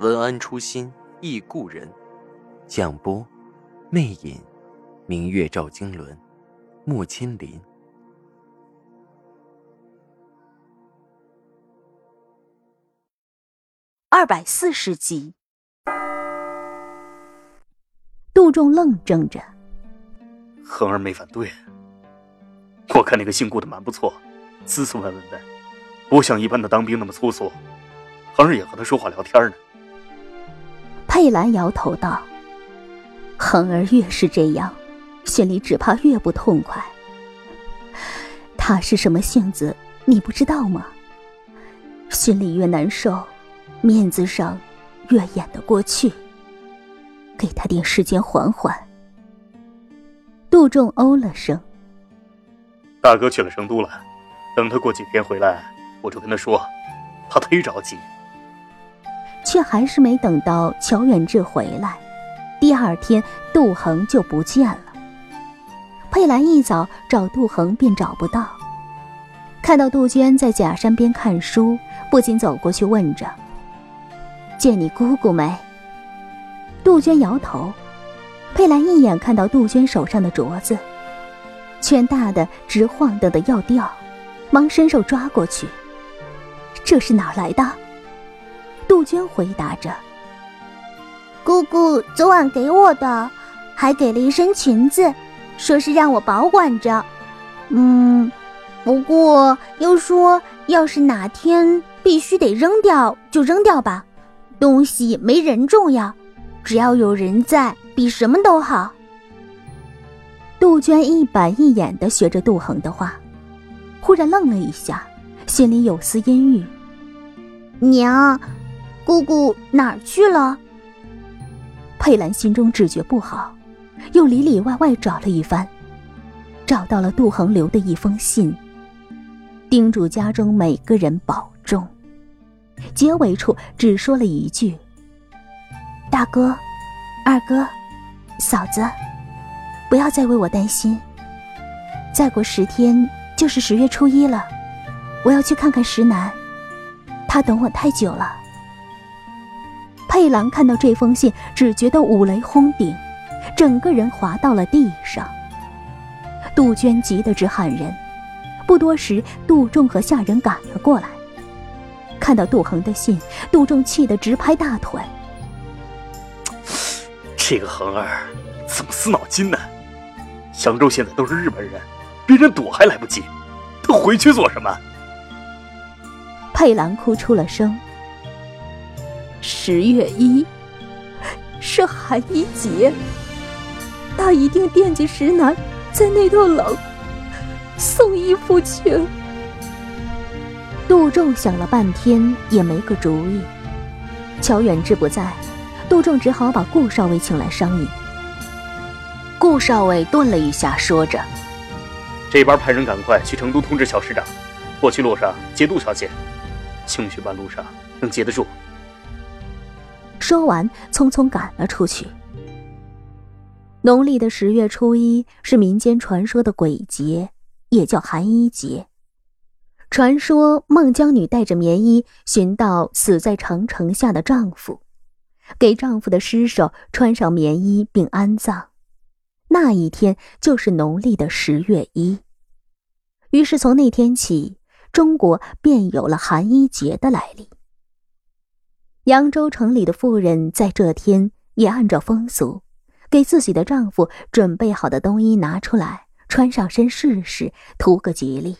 文安初心忆故人，蒋波魅影，明月照经纶，木千林。二百四十集，杜仲愣怔着，恒儿没反对。我看那个姓顾的蛮不错，斯斯文文的，不像一般的当兵那么粗俗。恒儿也和他说话聊天呢。佩兰摇头道：“恒儿越是这样，心里只怕越不痛快。他是什么性子，你不知道吗？心里越难受。”面子上越演得过去，给他点时间缓缓。杜仲哦了声：“大哥去了成都了，等他过几天回来，我就跟他说，他忒着急。”却还是没等到乔远志回来，第二天杜恒就不见了。佩兰一早找杜恒便找不到，看到杜鹃在假山边看书，不禁走过去问着。见你姑姑没？杜鹃摇头。佩兰一眼看到杜鹃手上的镯子，圈大的直晃荡的要掉，忙伸手抓过去。这是哪来的？杜鹃回答着：“姑姑昨晚给我的，还给了一身裙子，说是让我保管着。嗯，不过又说要是哪天必须得扔掉，就扔掉吧。”东西没人重要，只要有人在，比什么都好。杜鹃一板一眼地学着杜恒的话，忽然愣了一下，心里有丝阴郁。娘，姑姑哪儿去了？佩兰心中只觉不好，又里里外外找了一番，找到了杜恒留的一封信，叮嘱家中每个人保重。结尾处只说了一句：“大哥、二哥、嫂子，不要再为我担心。再过十天就是十月初一了，我要去看看石楠，他等我太久了。”佩兰看到这封信，只觉得五雷轰顶，整个人滑到了地上。杜鹃急得直喊人，不多时，杜仲和下人赶了过来。看到杜恒的信，杜仲气得直拍大腿。这个恒儿怎么死脑筋呢？扬州现在都是日本人，别人躲还来不及，他回去做什么？佩兰哭出了声。十月一，是寒衣节，他一定惦记石楠在那头冷，送衣服去。杜仲想了半天也没个主意，乔远志不在，杜仲只好把顾少尉请来商议。顾少尉顿了一下，说着：“这边派人赶快去成都通知乔师长，过去路上接杜小姐，兴许半路上能接得住。”说完，匆匆赶了出去。农历的十月初一是民间传说的鬼节，也叫寒衣节。传说孟姜女带着棉衣寻到死在长城下的丈夫，给丈夫的尸首穿上棉衣并安葬。那一天就是农历的十月一。于是从那天起，中国便有了寒衣节的来历。扬州城里的妇人在这天也按照风俗，给自己的丈夫准备好的冬衣拿出来穿上身试试，图个吉利。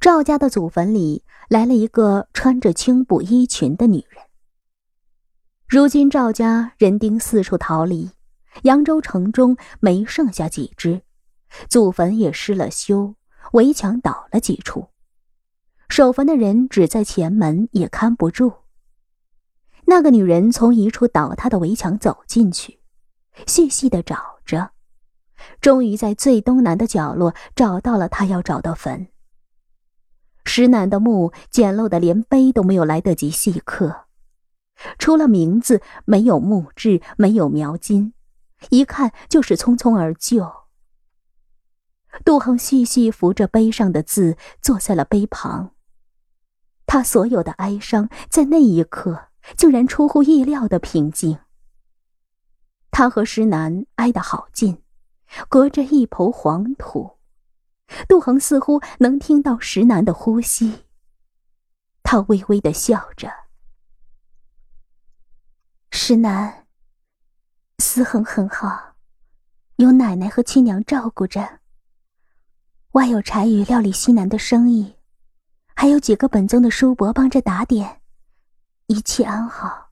赵家的祖坟里来了一个穿着青布衣裙的女人。如今赵家人丁四处逃离，扬州城中没剩下几只，祖坟也失了修，围墙倒了几处，守坟的人只在前门也看不住。那个女人从一处倒塌的围墙走进去，细细的找着，终于在最东南的角落找到了她要找的坟。石楠的墓简陋的连碑都没有来得及细刻，除了名字，没有墓志，没有描金，一看就是匆匆而就。杜恒细细扶着碑上的字，坐在了碑旁。他所有的哀伤，在那一刻竟然出乎意料的平静。他和石楠挨得好近，隔着一抔黄土，杜恒似乎能听到石楠的呼吸。他微微的笑着：“石楠，思恒很好，有奶奶和亲娘照顾着。外有柴雨料理西南的生意。”还有几个本宗的叔伯帮着打点，一切安好。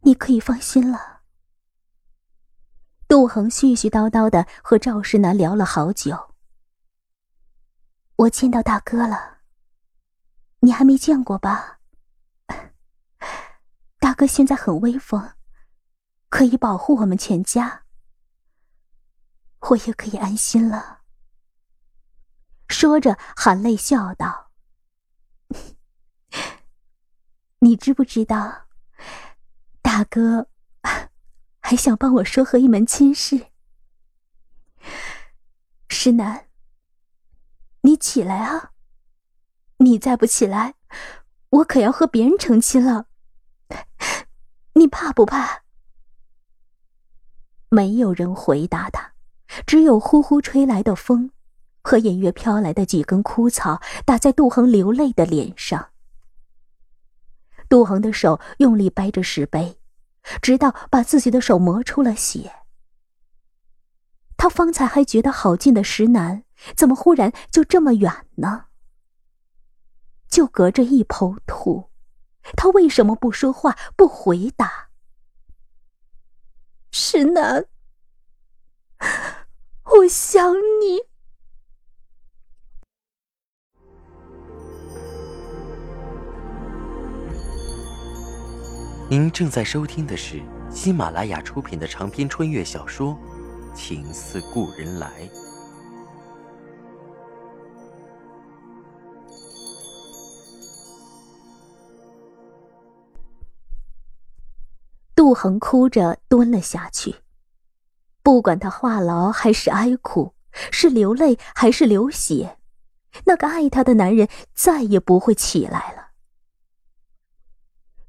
你可以放心了。杜恒絮絮叨叨的和赵世南聊了好久。我见到大哥了，你还没见过吧？大哥现在很威风，可以保护我们全家，我也可以安心了。说着，含泪笑道。你知不知道，大哥还想帮我说和一门亲事？石楠，你起来啊！你再不起来，我可要和别人成亲了。你怕不怕？没有人回答他，只有呼呼吹来的风。和隐约飘来的几根枯草打在杜恒流泪的脸上。杜恒的手用力掰着石碑，直到把自己的手磨出了血。他方才还觉得好近的石楠，怎么忽然就这么远呢？就隔着一抔土，他为什么不说话，不回答？石楠，我想你。您正在收听的是喜马拉雅出品的长篇穿越小说《情似故人来》。杜恒哭着蹲了下去，不管他话痨还是哀哭，是流泪还是流血，那个爱他的男人再也不会起来了。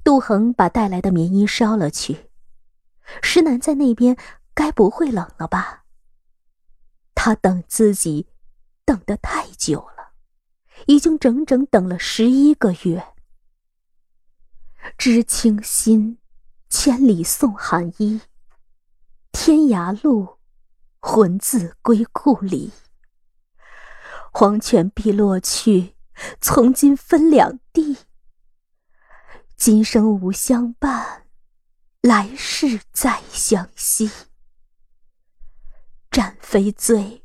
杜恒把带来的棉衣烧了去，石楠在那边该不会冷了吧？他等自己，等得太久了，已经整整等了十一个月。知青心，千里送寒衣。天涯路，魂自归故里。黄泉碧落去，从今分两地。今生无相伴，来世再相惜。战非罪，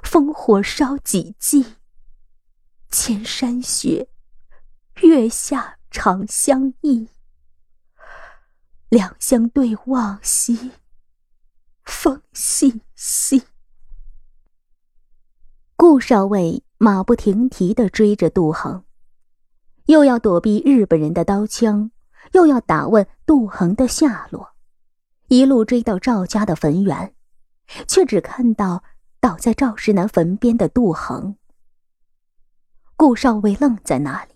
烽火烧几季。千山雪，月下长相忆。两相对望兮，风细细。顾少尉马不停蹄的追着杜恒。又要躲避日本人的刀枪，又要打问杜恒的下落，一路追到赵家的坟园，却只看到倒在赵世南坟边的杜恒。顾少尉愣在那里，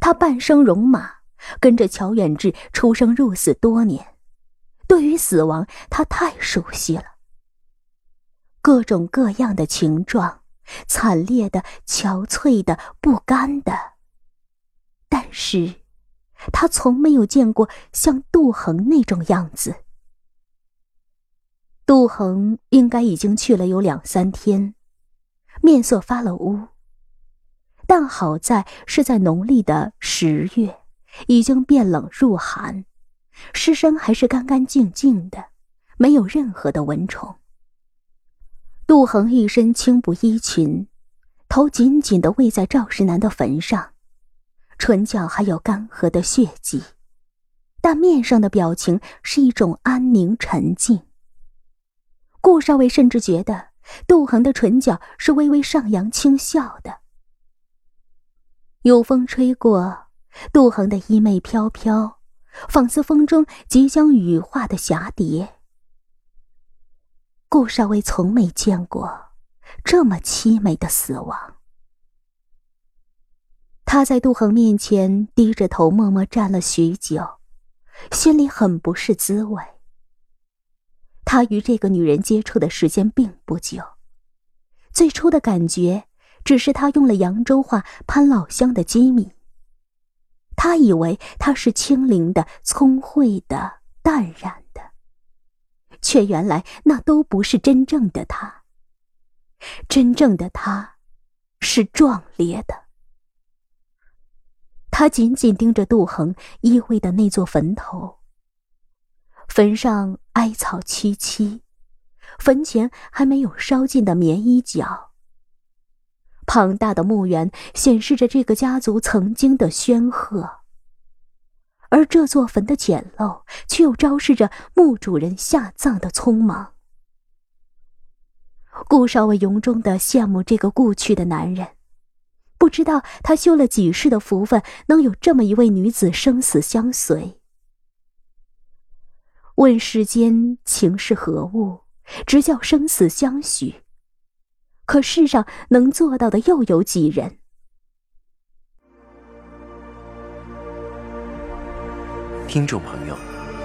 他半生戎马，跟着乔远志出生入死多年，对于死亡他太熟悉了。各种各样的情状，惨烈的、憔悴的、不甘的。是，他从没有见过像杜恒那种样子。杜恒应该已经去了有两三天，面色发了乌。但好在是在农历的十月，已经变冷入寒，尸身还是干干净净的，没有任何的蚊虫。杜恒一身青布衣裙，头紧紧的偎在赵世南的坟上。唇角还有干涸的血迹，但面上的表情是一种安宁沉静。顾少伟甚至觉得杜恒的唇角是微微上扬轻笑的。有风吹过，杜恒的衣袂飘飘，仿似风中即将羽化的蛱蝶。顾少伟从没见过这么凄美的死亡。他在杜恒面前低着头，默默站了许久，心里很不是滋味。他与这个女人接触的时间并不久，最初的感觉只是他用了扬州话攀老乡的机密。他以为她是清灵的、聪慧的、淡然的，却原来那都不是真正的他。真正的他，是壮烈的。他紧紧盯着杜恒依偎的那座坟头。坟上艾草萋萋，坟前还没有烧尽的棉衣角。庞大的墓园显示着这个家族曾经的煊赫，而这座坟的简陋，却又昭示着墓主人下葬的匆忙。顾少伟由衷的羡慕这个故去的男人。不知道他修了几世的福分，能有这么一位女子生死相随。问世间情是何物，直叫生死相许。可世上能做到的又有几人？听众朋友，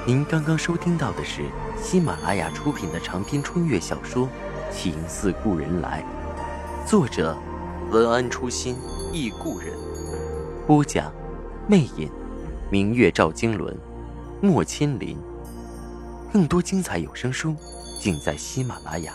您刚刚收听到的是喜马拉雅出品的长篇穿越小说《情似故人来》，作者。文安初心忆故人，播讲：魅影，明月照经纶，莫千林。更多精彩有声书，尽在喜马拉雅。